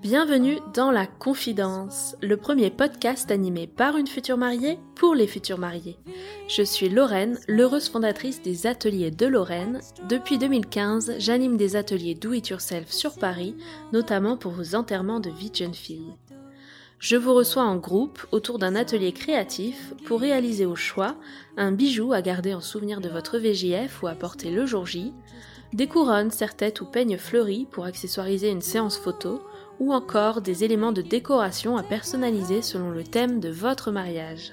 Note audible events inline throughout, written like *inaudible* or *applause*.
Bienvenue dans La Confidence, le premier podcast animé par une future mariée pour les futurs mariés. Je suis Lorraine, l'heureuse fondatrice des ateliers de Lorraine. Depuis 2015, j'anime des ateliers Do It Yourself sur Paris, notamment pour vos enterrements de vie de jeune fille. Je vous reçois en groupe autour d'un atelier créatif pour réaliser au choix un bijou à garder en souvenir de votre VJF ou à porter le jour J, des couronnes, serre-têtes ou peignes fleuris pour accessoiriser une séance photo, ou encore des éléments de décoration à personnaliser selon le thème de votre mariage.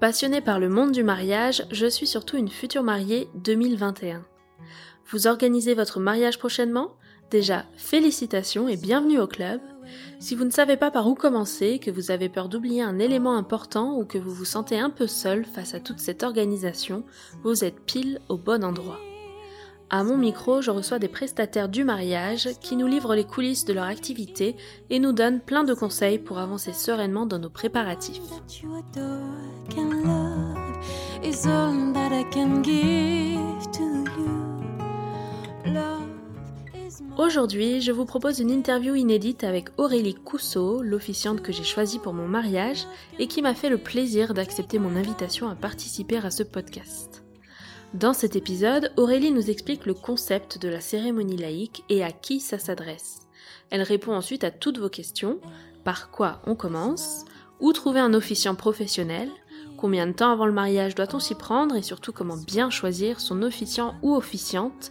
Passionnée par le monde du mariage, je suis surtout une future mariée 2021. Vous organisez votre mariage prochainement? Déjà, félicitations et bienvenue au club. Si vous ne savez pas par où commencer, que vous avez peur d'oublier un élément important ou que vous vous sentez un peu seul face à toute cette organisation, vous êtes pile au bon endroit. À mon micro, je reçois des prestataires du mariage qui nous livrent les coulisses de leur activité et nous donnent plein de conseils pour avancer sereinement dans nos préparatifs. Aujourd'hui, je vous propose une interview inédite avec Aurélie Cousseau, l'officiante que j'ai choisie pour mon mariage et qui m'a fait le plaisir d'accepter mon invitation à participer à ce podcast. Dans cet épisode, Aurélie nous explique le concept de la cérémonie laïque et à qui ça s'adresse. Elle répond ensuite à toutes vos questions, par quoi on commence, où trouver un officiant professionnel, combien de temps avant le mariage doit-on s'y prendre? Et surtout comment bien choisir son officiant ou officiante,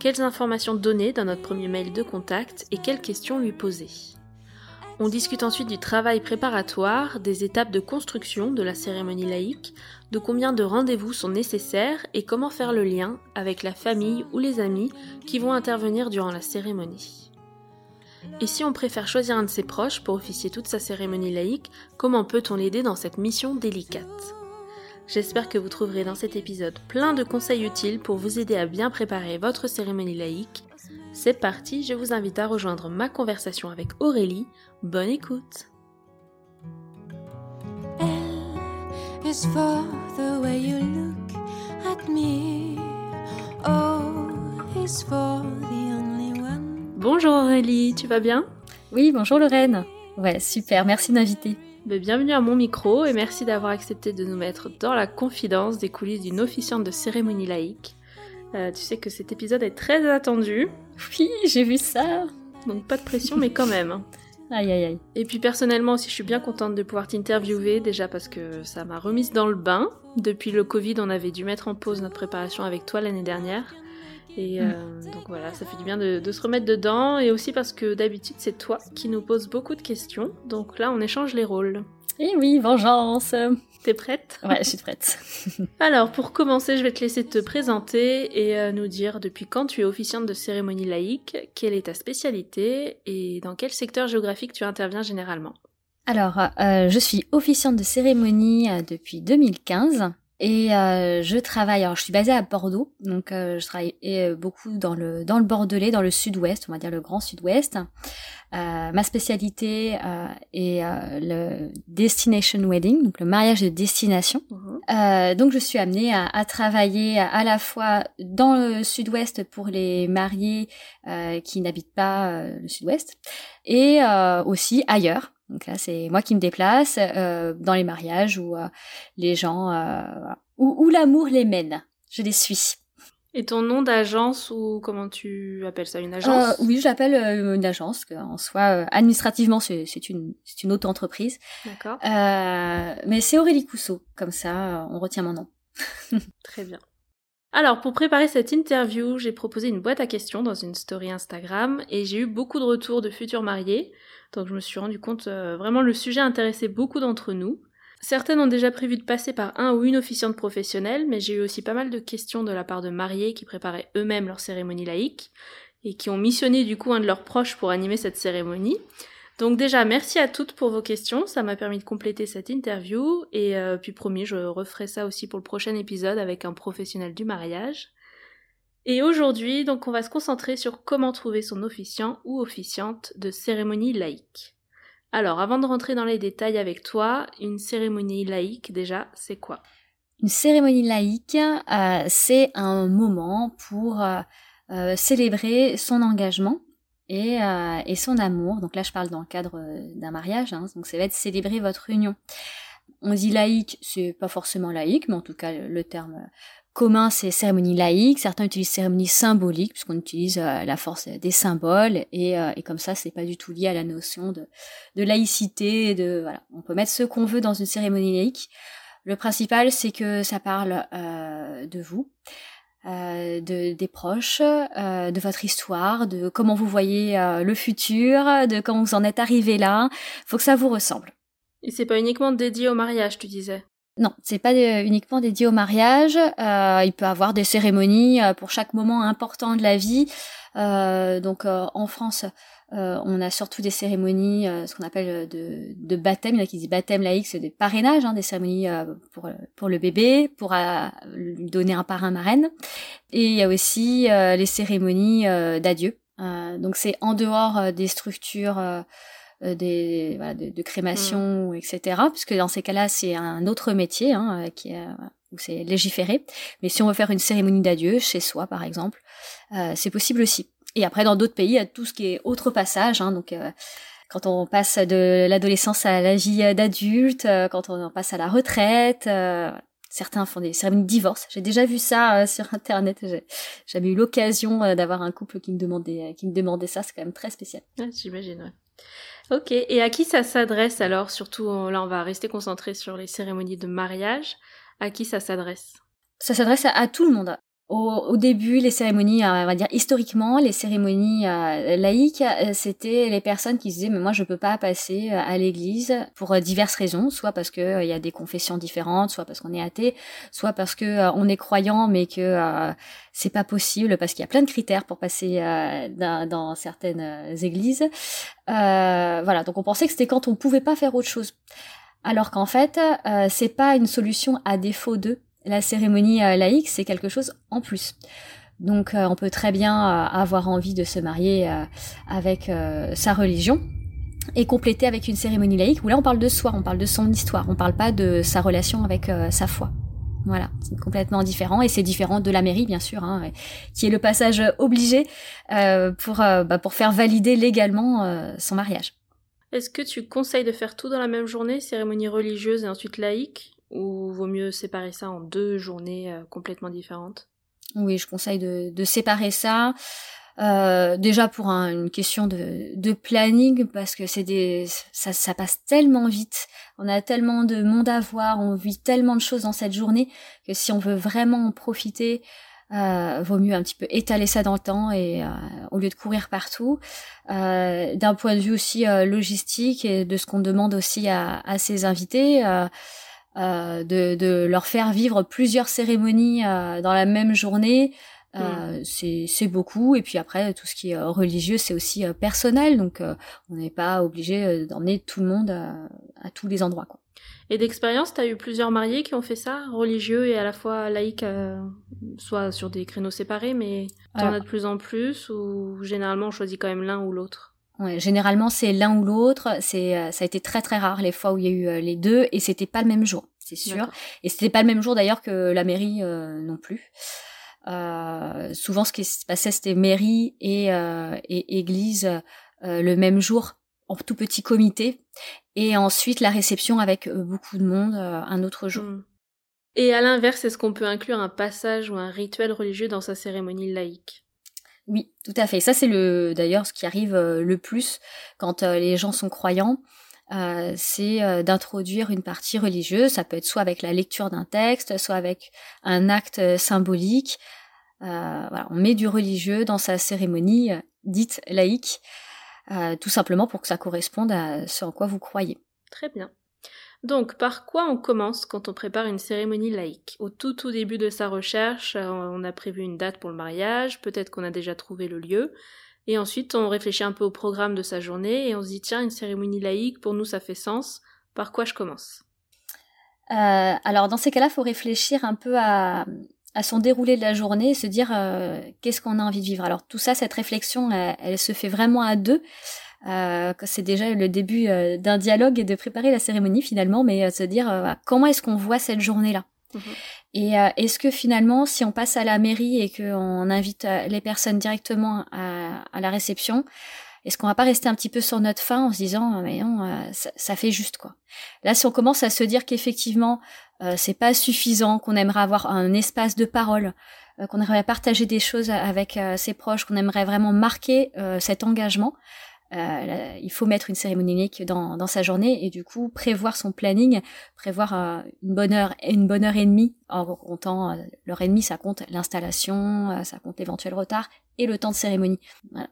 quelles informations donner dans notre premier mail de contact? Et quelles questions lui poser? On discute ensuite du travail préparatoire, des étapes de construction de la cérémonie laïque, de combien de rendez-vous sont nécessaires et comment faire le lien avec la famille ou les amis qui vont intervenir durant la cérémonie. Et si on préfère choisir un de ses proches pour officier toute sa cérémonie laïque, comment peut-on l'aider dans cette mission délicate? J'espère que vous trouverez dans cet épisode plein de conseils utiles pour vous aider à bien préparer votre cérémonie laïque. C'est parti, je vous invite à rejoindre ma conversation avec Aurélie. Bonne écoute is for the way you look at me. O is for the only one. Bonjour Aurélie, tu vas bien? Oui, bonjour Lorraine. Ouais, super, merci de m'inviter. Ben, Bienvenue à mon micro et merci d'avoir accepté de nous mettre dans la confidence des coulisses d'une officiante de cérémonie laïque. Euh, tu sais que cet épisode est très attendu, Oui, j'ai vu ça. donc pas de pression mais quand même. *laughs* Aïe, aïe, aïe. Et puis personnellement aussi je suis bien contente de pouvoir t'interviewer déjà parce que ça m'a remise dans le bain. Depuis le Covid on avait dû mettre en pause notre préparation avec toi l'année dernière. Et euh, donc voilà, ça fait du bien de, de se remettre dedans et aussi parce que d'habitude c'est toi qui nous poses beaucoup de questions. Donc là on échange les rôles. Et oui, vengeance. T'es prête? Ouais, je suis prête. *laughs* Alors, pour commencer, je vais te laisser te présenter et euh, nous dire depuis quand tu es officiante de cérémonie laïque, quelle est ta spécialité et dans quel secteur géographique tu interviens généralement? Alors, euh, je suis officiante de cérémonie euh, depuis 2015 et euh, je travaille. Alors, je suis basée à Bordeaux, donc euh, je travaille euh, beaucoup dans le dans le Bordelais, dans le Sud-Ouest, on va dire le Grand Sud-Ouest. Euh, ma spécialité euh, est euh, le destination wedding, donc le mariage de destination. Euh, donc je suis amenée à, à travailler à la fois dans le sud-ouest pour les mariés euh, qui n'habitent pas le sud-ouest et euh, aussi ailleurs. Donc là c'est moi qui me déplace euh, dans les mariages où euh, les gens euh, où, où l'amour les mène. Je les suis. Et ton nom d'agence ou comment tu appelles ça? Une agence? Euh, oui, j'appelle euh, une agence. En soi, euh, administrativement, c'est une, c'est une auto-entreprise. D'accord, Euh, mais c'est Aurélie Cousseau. Comme ça, on retient mon nom. *laughs* très bien. Alors, pour préparer cette interview, j'ai proposé une boîte à questions dans une story Instagram et j'ai eu beaucoup de retours de futurs mariés. Donc je me suis rendu compte euh, vraiment le sujet intéressait beaucoup d'entre nous. Certaines ont déjà prévu de passer par un ou une officiante professionnelle, mais j'ai eu aussi pas mal de questions de la part de mariés qui préparaient eux-mêmes leur cérémonie laïque et qui ont missionné du coup un de leurs proches pour animer cette cérémonie. Donc déjà, merci à toutes pour vos questions, ça m'a permis de compléter cette interview et euh, puis promis, je referai ça aussi pour le prochain épisode avec un professionnel du mariage. Et aujourd'hui, donc on va se concentrer sur comment trouver son officiant ou officiante de cérémonie laïque. Alors, avant de rentrer dans les détails avec toi, une cérémonie laïque déjà, c'est quoi? Une cérémonie laïque, euh, c'est un moment pour euh, célébrer son engagement et, et, son amour. Donc là, je parle dans le cadre d'un mariage, hein, donc ça va être célébrer votre union. On dit laïque, c'est pas forcément laïque, mais en tout cas, le terme commun, c'est cérémonie laïque. Certains utilisent cérémonie symbolique, puisqu'on utilise euh, la force des symboles. Et, euh, et comme ça, c'est pas du tout lié à la notion de, laïcité. De, voilà. On peut mettre ce qu'on veut dans une cérémonie laïque. Le principal, c'est que ça parle euh, de vous, euh, de, des proches, euh, de votre histoire, de comment vous voyez le futur, de comment vous en êtes arrivé là. Faut que ça vous ressemble. Et c'est pas uniquement dédié au mariage, tu disais? Non, c'est pas euh, uniquement dédié au mariage. Euh, il peut avoir des cérémonies euh, pour chaque moment important de la vie. donc en France, on a surtout des cérémonies, ce qu'on appelle de, de, baptême. Il y en a qui disent baptême laïque, c'est des parrainages, hein, des cérémonies pour pour le bébé, pour lui donner un parrain marraine. Et il y a aussi les cérémonies d'adieu. donc c'est en dehors des structures euh, des, voilà, de, de, crémation, mm. etc. Puisque dans ces cas-là, c'est un autre métier hein, euh, qui est, où c'est légiféré. Mais si on veut faire une cérémonie d'adieu chez soi, par exemple, euh, c'est possible aussi. Et après, dans d'autres pays, il y a tout ce qui est autre passage. Hein, donc, euh, quand on passe de l'adolescence à la vie d'adulte, quand on passe à la retraite, certains font des cérémonies de divorce. J'ai déjà vu ça sur *laughs* Internet. J'ai jamais eu l'occasion d'avoir un couple qui me demandait, qui me demandait ça. C'est quand même très spécial. J'imagine. Ouais. Ok, et à qui ça s'adresse alors? Surtout là, on va rester concentré sur les cérémonies de mariage. À qui ça s'adresse? Ça s'adresse à, tout le monde au, début, les cérémonies, euh, on va dire historiquement, les cérémonies euh, laïques, euh, c'était les personnes qui disaient mais moi je peux pas passer à l'église pour diverses raisons, soit parce que il y a des confessions différentes, soit parce qu'on est athée, soit parce que on est croyant mais que c'est pas possible parce qu'il y a plein de critères pour passer dans, dans, certaines églises. voilà, donc on pensait que c'était quand on pouvait pas faire autre chose. Alors qu'en fait, c'est pas une solution à défaut d'eux la cérémonie euh, laïque, c'est quelque chose en plus. Donc euh, on peut très bien euh, avoir envie de se marier avec sa religion et compléter avec une cérémonie laïque où là on parle de soi, on parle de son histoire, on parle pas de sa relation avec sa foi. Voilà, c'est complètement différent et c'est différent de la mairie bien sûr, hein, qui est le passage obligé pour bah, pour faire valider légalement son mariage. Est-ce que tu conseilles de faire tout dans la même journée, cérémonie religieuse et ensuite laïque, ou vaut mieux séparer ça en deux journées euh, complètement différentes? Oui, je conseille de, de séparer ça. Euh, déjà pour une question de, de, planning parce que c'est des ça, ça, passe tellement vite on a tellement de monde à voir on vit tellement de choses dans cette journée que si on veut vraiment en profiter euh, vaut mieux un petit peu étaler ça dans le temps et euh, au lieu de courir partout. Euh, D'un point de vue aussi euh, logistique et de ce qu'on demande aussi à, à ses invités, euh, de, de, leur faire vivre plusieurs cérémonies euh, dans la même journée. Euh, mm. c'est beaucoup et puis après tout ce qui est religieux c'est aussi personnel donc on n'est pas obligé d'emmener tout le monde à tous les endroits quoi. Et d'expérience, tu as eu plusieurs mariés qui ont fait ça, religieux et à la fois laïques, soit sur des créneaux séparés, mais tu en as de plus en plus ou généralement on choisit quand même l'un ou l'autre? Ouais, généralement, c'est l'un ou l'autre. C'est, euh, ça a été très très rare les fois où il y a eu euh, les deux, et c'était pas le même jour, c'est sûr. Et c'était pas le même jour d'ailleurs que la mairie euh, non plus. souvent, ce qui se passait, c'était mairie et, et église le même jour en tout petit comité, et ensuite la réception avec beaucoup de monde un autre jour. Hmm. Et à l'inverse, est-ce qu'on peut inclure un passage ou un rituel religieux dans sa cérémonie laïque? Oui, tout à fait. Ça, c'est le d'ailleurs ce qui arrive euh, le plus quand euh, les gens sont croyants. Euh, c'est d'introduire une partie religieuse. Ça peut être soit avec la lecture d'un texte, soit avec un acte symbolique. on met du religieux dans sa cérémonie dite laïque, tout simplement pour que ça corresponde à ce en quoi vous croyez. Très bien. Donc, par quoi on commence quand on prépare une cérémonie laïque? Au tout tout début de sa recherche, euh, on a prévu une date pour le mariage, peut-être qu'on a déjà trouvé le lieu, et ensuite on réfléchit un peu au programme de sa journée et on se dit tiens, une cérémonie laïque, pour nous ça fait sens, par quoi je commence? Euh, Alors dans ces cas-là, il faut réfléchir un peu à, son déroulé de la journée et se dire euh, qu'est-ce qu'on a envie de vivre? Alors tout ça, cette réflexion, elle se fait vraiment à deux. Euh, c'est déjà le début euh, d'un dialogue et de préparer la cérémonie finalement, mais euh, se dire comment est-ce qu'on voit cette journée-là? Mhm. Et est-ce que finalement, si on passe à la mairie et qu'on invite les personnes directement à, à la réception, est-ce qu'on va pas rester un petit peu sur notre fin en se disant ah, mais non, euh, ça, fait juste quoi? Là, si on commence à se dire qu'effectivement euh, c'est pas suffisant, qu'on aimerait avoir un espace de parole, euh, qu'on aimerait partager des choses avec ses proches, qu'on aimerait vraiment marquer cet engagement, euh, il faut mettre une cérémonie unique dans, sa journée et du coup prévoir son planning, prévoir euh, une bonne heure une bonne heure et demie en comptant euh, l'heure et demie, ça compte l'installation, ça compte l'éventuel retard et le temps de cérémonie.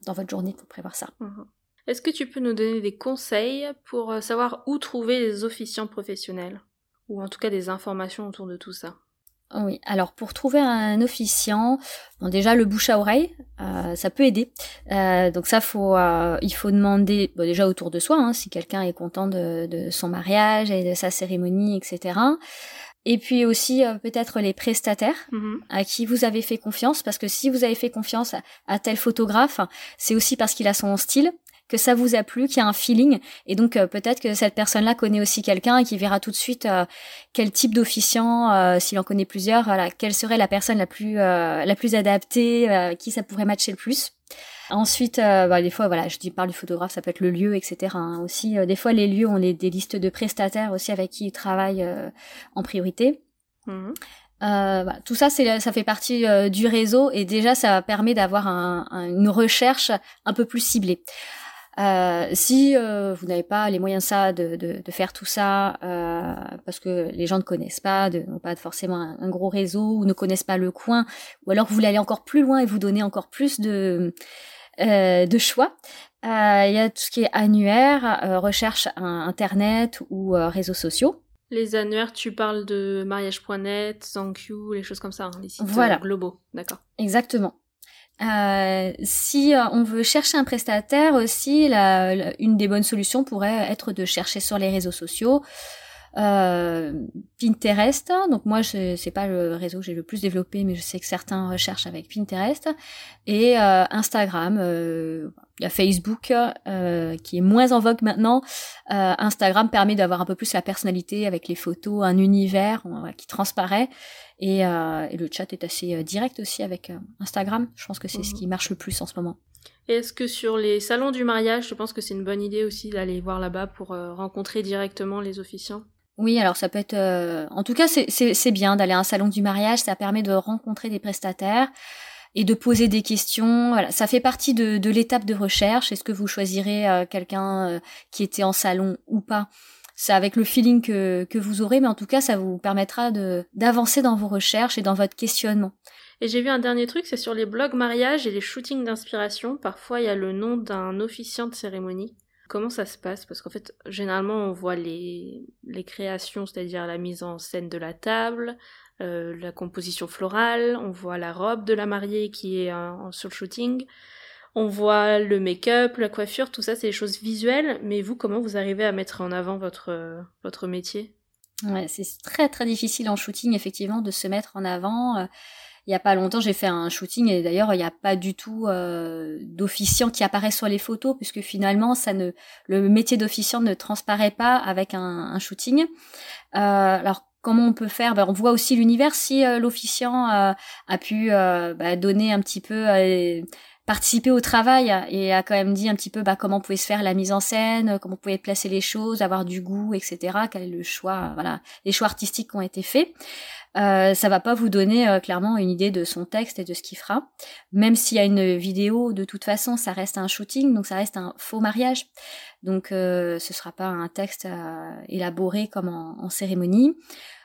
dans votre journée, il faut prévoir ça. Mhm. Est-ce que tu peux nous donner des conseils pour savoir où trouver les officiants professionnels? Ou en tout cas des informations autour de tout ça? Oui, alors pour trouver un officiant, bon déjà le bouche à oreille, euh, ça peut aider. Euh, donc ça faut, euh, il faut demander bon, déjà autour de soi, hein, si quelqu'un est content de, de, son mariage et de sa cérémonie, etc. Et puis aussi peut-être les prestataires mm-hmm. à qui vous avez fait confiance, parce que si vous avez fait confiance à tel photographe, c'est aussi parce qu'il a son style, que ça vous a plu, qu'il y a un feeling. Et donc euh, peut-être que cette personne-là connaît aussi quelqu'un et qui verra tout de suite euh, quel type d'officiant, euh, s'il en connaît plusieurs, voilà, quelle serait la personne la plus la plus adaptée, qui ça pourrait matcher le plus. Ensuite, bah, des fois, voilà, je dis parle du photographe, ça peut être le lieu, etc. Hein. Aussi, des fois, les lieux ont des, listes de prestataires aussi avec qui ils travaillent en priorité. Mmh. Bah, tout ça, c'est ça fait partie du réseau et déjà ça permet d'avoir un, une recherche un peu plus ciblée. Euh, si euh, vous n'avez pas les moyens ça de, de, de faire tout ça euh, parce que les gens ne connaissent pas, n'ont pas forcément un, gros réseau ou ne connaissent pas le coin, ou alors vous voulez aller encore plus loin et vous donner encore plus de de choix. Il y a tout ce qui est annuaire, recherche internet ou réseaux sociaux. Les annuaires, tu parles de mariage.net, ZangQ, les choses comme ça, hein, les sites voilà. globaux, d'accord. Exactement. Euh, si euh, on veut chercher un prestataire aussi, la, une des bonnes solutions pourrait être de chercher sur les réseaux sociaux. Euh, Pinterest, donc moi c'est pas le réseau que j'ai le plus développé, mais je sais que certains recherchent avec Pinterest et euh, Instagram. Euh, il y a Facebook euh, qui est moins en vogue maintenant. Instagram permet d'avoir un peu plus la personnalité avec les photos, un univers qui transparaît et, et, le chat est assez direct aussi avec Instagram. Je pense que c'est ce mhm. qui marche le plus en ce moment. Est-ce que sur les salons du mariage, je pense que c'est une bonne idée aussi d'aller voir là-bas pour rencontrer directement les officiants? Oui, alors ça peut être... Euh, en tout cas, c'est bien d'aller à un salon du mariage, ça permet de rencontrer des prestataires et de poser des questions. Voilà, ça fait partie de, de l'étape de recherche. Est-ce que vous choisirez euh, quelqu'un euh, qui était en salon ou pas? C'est avec le feeling que, que vous aurez, mais en tout cas, ça vous permettra d'avancer dans vos recherches et dans votre questionnement. Et j'ai vu un dernier truc, c'est sur les blogs mariage et les shootings d'inspiration. Parfois, il y a le nom d'un officiant de cérémonie. Comment ça se passe? Parce qu'en fait, généralement, on voit les, les créations, c'est-à-dire la mise en scène de la table, euh, la composition florale, on voit la robe de la mariée qui est sur le shooting, on voit le make-up, la coiffure, tout ça, c'est des choses visuelles. Mais vous, comment vous arrivez à mettre en avant votre, votre métier? C'est très très difficile en shooting, effectivement, de se mettre en avant. Il y a pas longtemps, j'ai fait un shooting et d'ailleurs, il n'y a pas du tout euh, d'officiant qui apparaît sur les photos puisque finalement, ça ne, le métier d'officiant ne transparaît pas avec un, shooting. Euh, alors comment on peut faire? Ben, On voit aussi l'univers si euh, l'officiant euh, a pu bah, donner un petit peu participer au travail et a quand même dit un petit peu bah, comment pouvait se faire la mise en scène, comment pouvait placer les choses, avoir du goût, etc. Quel est le choix, voilà, les choix artistiques qui ont été faits. Euh, ça va pas vous donner euh, clairement une idée de son texte et de ce qu'il fera. Même s'il y a une vidéo, de toute façon, ça reste un shooting, donc ça reste un faux mariage. Donc euh, ce sera pas un texte euh, élaboré comme en, cérémonie.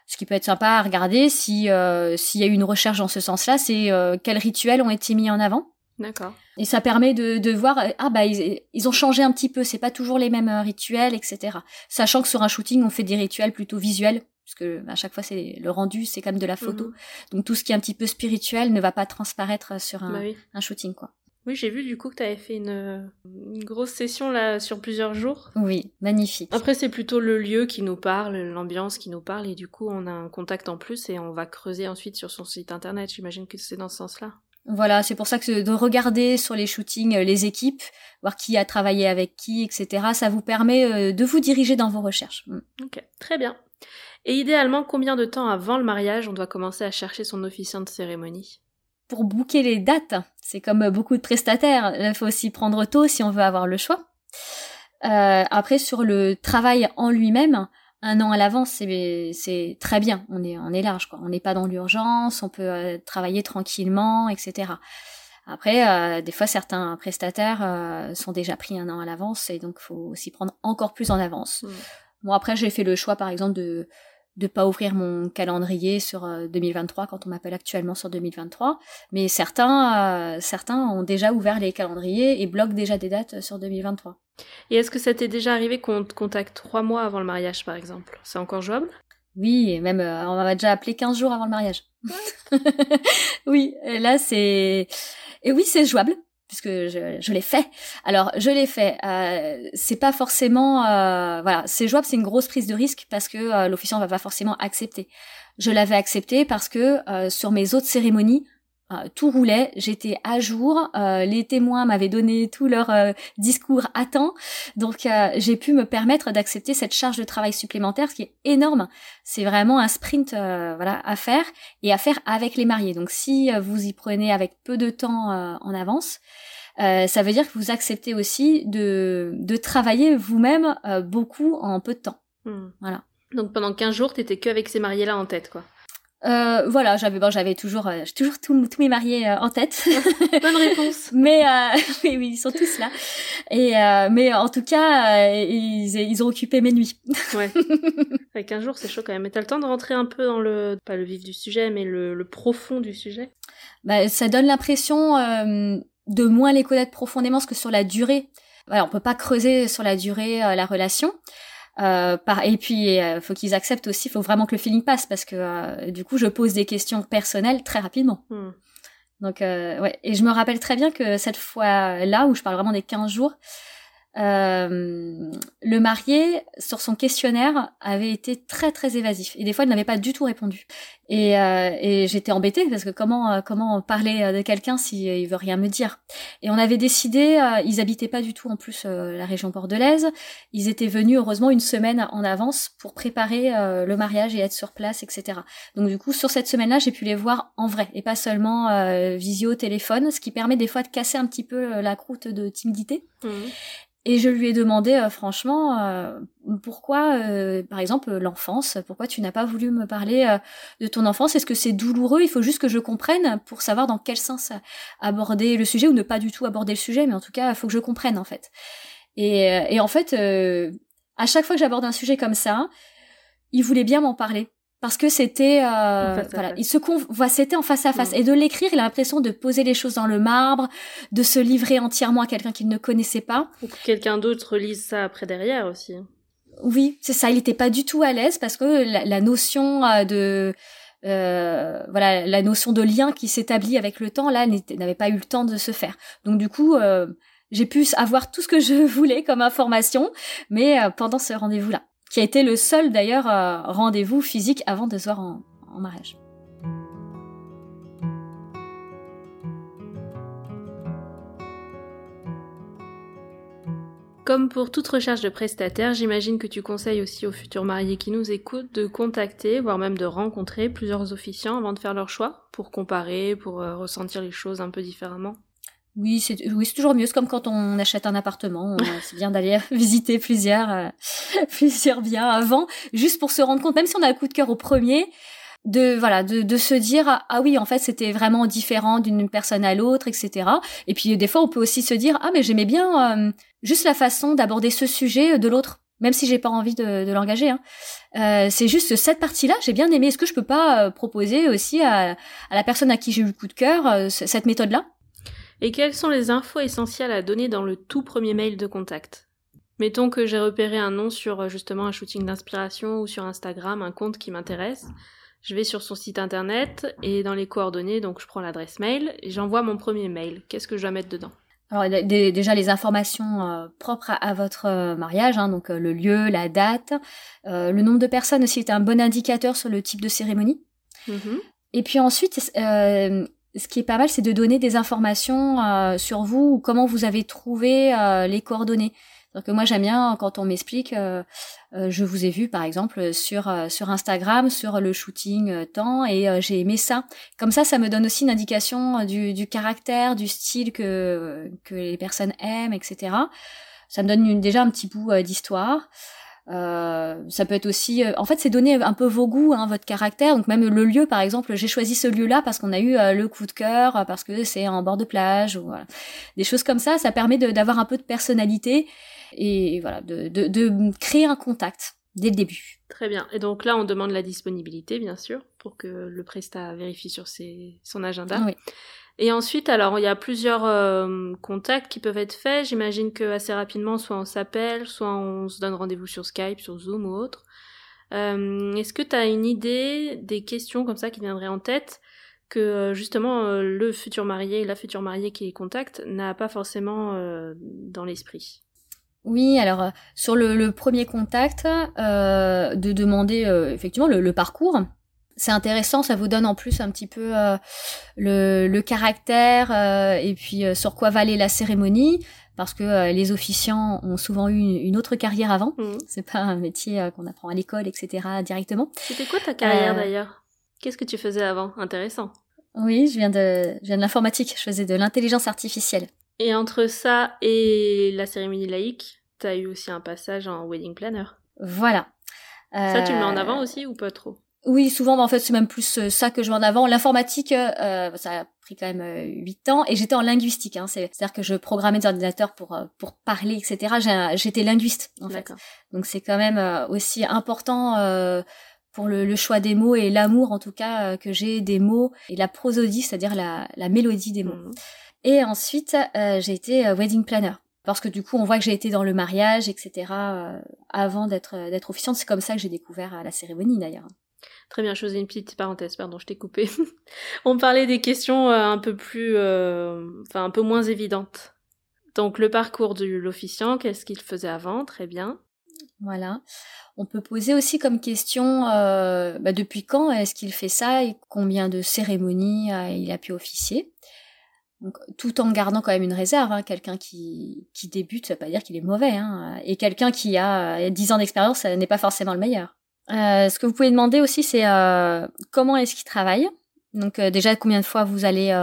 Ce qui peut être sympa à regarder si s'il y a eu une recherche dans ce sens-là, c'est quels rituels ont été mis en avant. D'accord. Et ça permet de, de voir ah bah ils, ils, ont changé un petit peu, c'est pas toujours les mêmes rituels, etc. Sachant que sur un shooting on fait des rituels plutôt visuels parce que à chaque fois c'est le rendu c'est comme de la photo. Mhm. donc tout ce qui est un petit peu spirituel ne va pas transparaître sur un, bah un shooting quoi. Oui j'ai vu du coup que tu avais fait une, une, grosse session là sur plusieurs jours. Oui magnifique. Après c'est plutôt le lieu qui nous parle l'ambiance qui nous parle et du coup on a un contact en plus et on va creuser ensuite sur son site internet. J'imagine que c'est dans ce sens là voilà, c'est pour ça que de regarder sur les shootings euh, les équipes, voir qui a travaillé avec qui, etc., ça vous permet euh, de vous diriger dans vos recherches. Mm. Ok, très bien. Et idéalement, combien de temps avant le mariage on doit commencer à chercher son officiant de cérémonie? Pour bouquer les dates, c'est comme beaucoup de prestataires, il faut aussi prendre tôt si on veut avoir le choix. Euh, après, sur le travail en lui-même, un an à l'avance, c'est très bien. On est, on est large, quoi. On n'est pas dans l'urgence, on peut euh, travailler tranquillement, etc. Après, euh, des fois, certains prestataires euh, sont déjà pris un an à l'avance et donc faut aussi prendre encore plus en avance. Bon, après, j'ai fait le choix, par exemple, de de pas ouvrir mon calendrier sur 2023 quand on m'appelle actuellement sur 2023, mais certains certains ont déjà ouvert les calendriers et bloquent déjà des dates sur 2023. Et est-ce que ça t'est déjà arrivé qu'on te contacte trois mois avant le mariage, par exemple? C'est encore jouable? Oui, et même euh, on m'a déjà appelé 15 jours avant le mariage. *laughs* oui, là c'est... Et oui, c'est jouable puisque je, je l'ai fait. Alors, je l'ai fait. Euh, c'est pas forcément, euh, voilà, c'est jouable, c'est une grosse prise de risque parce que euh, l'officiant va pas forcément accepter. Je l'avais accepté parce que euh, sur mes autres cérémonies, euh, tout roulait, j'étais à jour, euh, les témoins m'avaient donné tout leur euh, discours à temps, donc j'ai pu me permettre d'accepter cette charge de travail supplémentaire, ce qui est énorme. C'est vraiment un sprint voilà à faire et à faire avec les mariés. Donc si vous y prenez avec peu de temps en avance, ça veut dire que vous acceptez aussi de, de travailler vous-même beaucoup en peu de temps. Hmm. Voilà. Donc pendant 15 jours, t'étais que avec ces mariés-là en tête, quoi. Euh, voilà, j'avais bon, j'avais toujours, euh, toujours tous mes mariés euh, en tête. *laughs* Bonne réponse. *laughs* mais euh, *laughs* oui, oui, ils sont tous là. Et mais en tout cas, ils, ils ont occupé mes nuits. ouais. Avec un jour, c'est chaud quand même. Mais t'as le temps de rentrer un peu dans le, pas le vif du sujet, mais le, le profond du sujet? Bah, ça donne l'impression de moins les connaître profondément, parce que sur la durée, voilà, on peut pas creuser sur la durée la relation. Euh, par, et puis, il euh, faut qu'ils acceptent aussi, il faut vraiment que le feeling passe parce que euh, du coup, je pose des questions personnelles très rapidement. Hmm. Donc, ouais. Et je me rappelle très bien que cette fois-là, où je parle vraiment des 15 jours, euh, le marié, sur son questionnaire, avait été très très évasif. Et des fois, il n'avait pas du tout répondu. Et, euh, et j'étais embêtée parce que comment euh, comment parler de quelqu'un s'il il veut rien me dire? Et on avait décidé, ils habitaient pas du tout en plus la région bordelaise. Ils étaient venus heureusement une semaine en avance pour préparer le mariage et être sur place, etc. Donc du coup, sur cette semaine-là, j'ai pu les voir en vrai et pas seulement visio, téléphone, ce qui permet des fois de casser un petit peu la croûte de timidité. Mmh. Et je lui ai demandé euh, franchement euh, pourquoi, euh, par exemple, l'enfance, pourquoi tu n'as pas voulu me parler de ton enfance? Est-ce que c'est douloureux? Il faut juste que je comprenne pour savoir dans quel sens aborder le sujet ou ne pas du tout aborder le sujet, mais en tout cas, il faut que je comprenne en fait. Et, et en fait, à chaque fois que j'aborde un sujet comme ça, il voulait bien m'en parler parce que c'était euh, voilà, il se voit c'était en face à face mm. et de l'écrire, il a l'impression de poser les choses dans le marbre, de se livrer entièrement à quelqu'un qu'il ne connaissait pas. Ou que quelqu'un d'autre lise ça après derrière aussi. Oui, c'est ça. Il n'était pas du tout à l'aise parce que la, notion euh, de euh, voilà la notion de lien qui s'établit avec le temps là n'avait pas eu le temps de se faire. Donc du coup. Euh, j'ai pu avoir tout ce que je *laughs* voulais comme information, mais euh, pendant ce rendez-vous-là qui a été le seul d'ailleurs euh, rendez-vous physique avant de se voir en, mariage. Comme pour toute recherche de prestataire, j'imagine que tu conseilles aussi aux futurs mariés qui nous écoutent de contacter, voire même de rencontrer plusieurs officiants avant de faire leur choix, pour comparer, pour euh, ressentir les choses un peu différemment. Oui, c'est oui, toujours mieux. C'est comme quand on achète un appartement. c'est bien d'aller *laughs* visiter plusieurs euh, *laughs* plusieurs biens avant, juste pour se rendre compte, même si on a le coup de cœur au premier, de voilà, de, de se dire ah oui, en fait, c'était vraiment différent d'une personne à l'autre, etc. Et puis des fois, on peut aussi se dire ah mais j'aimais bien euh, juste la façon d'aborder ce sujet de l'autre. Même si j'ai pas envie de, de l'engager, hein. euh, c'est juste cette partie-là, j'ai bien aimé. Est-ce que je peux pas proposer aussi à, à la personne à qui j'ai eu le coup de cœur cette méthode-là? Et quelles sont les infos essentielles à donner dans le tout premier mail de contact? Mettons que j'ai repéré un nom sur euh, justement un shooting d'inspiration ou sur Instagram, un compte qui m'intéresse. Je vais sur son site internet et dans les coordonnées, donc je prends l'adresse mail et j'envoie mon premier mail. Qu'est-ce que je dois mettre dedans? Alors déjà les informations euh, propres à, votre euh, mariage, hein, donc le lieu, la date, le nombre de personnes aussi est un bon indicateur sur le type de cérémonie. Mm-hmm. Et puis ensuite, ce qui est pas mal, c'est de donner des informations euh, sur vous ou comment vous avez trouvé euh, les coordonnées. Donc moi j'aime bien quand on m'explique, euh, euh, je vous ai vu par exemple sur euh, sur Instagram sur le shooting temps et j'ai aimé ça. Comme ça, ça me donne aussi une indication du, du caractère, du style que que les personnes aiment, etc. Ça me donne déjà un petit bout d'histoire. Euh, ça peut être aussi, en fait, c'est donner un peu vos goûts, hein, votre caractère. Donc même le lieu, par exemple, j'ai choisi ce lieu-là parce qu'on a eu le coup de cœur, parce que c'est en bord de plage, ou voilà. des choses comme ça. Ça permet d'avoir un peu de personnalité et voilà, de, de, de créer un contact dès le début. Très bien. Et donc là, on demande la disponibilité, bien sûr, pour que le prestat vérifie sur ses, son agenda. Oui. Et ensuite, alors, il y a plusieurs euh, contacts qui peuvent être faits. J'imagine que assez rapidement, soit on s'appelle, soit on se donne rendez-vous sur Skype, sur Zoom ou autre. Euh, Est-ce que tu as une idée des questions comme ça qui viendraient en tête que euh, justement le futur marié, la future mariée qui les contacte n'a pas forcément dans l'esprit? Oui, alors sur le, premier contact, de demander effectivement le, parcours. C'est intéressant, ça vous donne en plus un petit peu le, caractère et puis sur quoi valait la cérémonie, parce que les officiants ont souvent eu une, autre carrière avant. Mmh. C'est pas un métier qu'on apprend à l'école, etc. directement. C'était quoi ta carrière d'ailleurs? Qu'est-ce que tu faisais avant? Intéressant. Oui, je viens de, je viens de l'informatique. Je faisais de l'intelligence artificielle. Et entre ça et la cérémonie laïque, tu as eu aussi un passage en wedding planner? Voilà. Ça, tu le mets en avant euh, aussi ou pas trop? Oui, souvent, en fait, c'est même plus euh, ça que je mets en avant. L'informatique, euh, ça a pris quand même huit ans, et j'étais en linguistique. Hein. C'est-à-dire que je programmais des ordinateurs pour pour parler, etc. J'étais linguiste, en fait. Donc c'est quand même aussi important pour le, choix des mots et l'amour, en tout cas, que j'ai des mots et la prosodie, c'est-à-dire la, la mélodie des mots. Mmh. Et ensuite, j'ai été wedding planner parce que du coup on voit que j'ai été dans le mariage, etc. Euh, avant d'être euh, d'être officiante. C'est comme ça que j'ai découvert euh, la cérémonie d'ailleurs. Très bien, je faisais une petite parenthèse, pardon, je t'ai coupé. *laughs* on parlait des questions un peu plus, enfin un peu moins évidentes. Donc le parcours de l'officiant, qu'est-ce qu'il faisait avant? Très bien. Voilà. On peut poser aussi comme question bah, depuis quand est-ce qu'il fait ça et combien de cérémonies il a pu officier? Tout en gardant quand même une réserve. Hein. Quelqu'un qui, qui débute, ça veut pas dire qu'il est mauvais. Hein. Et quelqu'un qui a 10 ans d'expérience, ça n'est pas forcément le meilleur. Euh, ce que vous pouvez demander aussi, c'est euh, comment est-ce qu'il travaille. Donc euh, déjà, combien de fois vous allez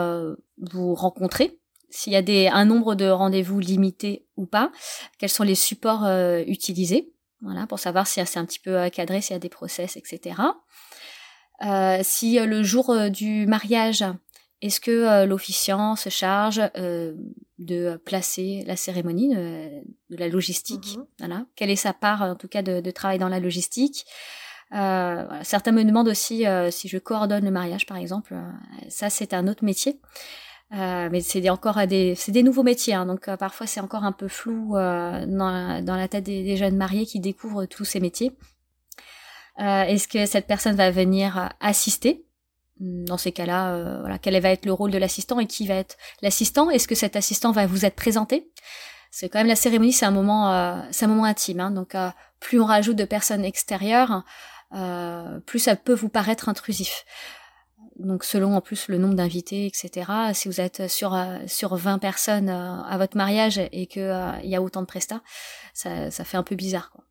vous rencontrer? S'il y a des, un nombre de rendez-vous limité ou pas? Quels sont les supports utilisés? Voilà, pour savoir si c'est un petit peu cadré, s'il y a des process, etc. si le jour du mariage, est-ce que euh, l'officiant se charge euh, de placer la cérémonie, de, la logistique? Mhm. Voilà. Quelle est sa part, en tout cas, de, travail dans la logistique? Euh, Certains me demandent aussi si je coordonne le mariage, par exemple. ça, c'est un autre métier. mais c'est encore des, c'est des nouveaux métiers, hein, donc parfois c'est encore un peu flou dans, dans, la tête des, des, jeunes mariés qui découvrent tous ces métiers. Est-ce que cette personne va venir assister? Dans ces cas-là, euh, voilà, quel va être le rôle de l'assistant et qui va être l'assistant? Est-ce que cet assistant va vous être présenté? C'est quand même la cérémonie, c'est un moment, euh, c'est un moment intime. Hein, donc, euh, plus on rajoute de personnes extérieures, plus ça peut vous paraître intrusif. Donc, selon en plus le nombre d'invités, etc. Si vous êtes sur sur 20 personnes à votre mariage et que il y a autant de prestats, ça, ça fait un peu bizarre. Quoi.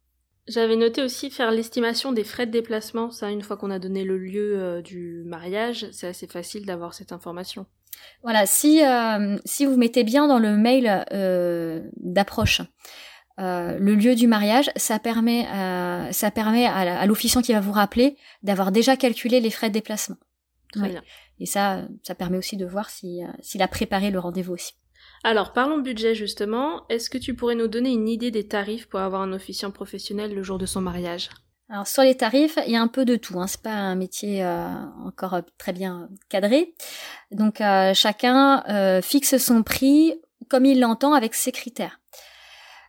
J'avais noté aussi faire l'estimation des frais de déplacement. Ça, une fois qu'on a donné le lieu euh, du mariage, c'est assez facile d'avoir cette information. Voilà, si, euh, si vous mettez bien dans le mail euh, d'approche le lieu du mariage, ça permet, ça permet à, l'officiant qui va vous rappeler d'avoir déjà calculé les frais de déplacement. Très bien. Et ça, ça permet aussi de voir s'il a préparé le rendez-vous aussi. Alors, parlons budget justement. Est-ce que tu pourrais nous donner une idée des tarifs pour avoir un officiant professionnel le jour de son mariage? Alors sur les tarifs, il y a un peu de tout. Hein. C'est pas un métier euh, encore très bien cadré. Donc euh, chacun euh, fixe son prix comme il l'entend avec ses critères.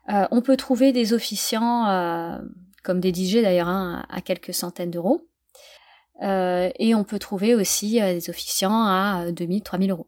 on peut trouver des officiants comme des DJ d'ailleurs hein, à quelques centaines d'euros. et on peut trouver aussi des officiants à 2000, 3000 euros.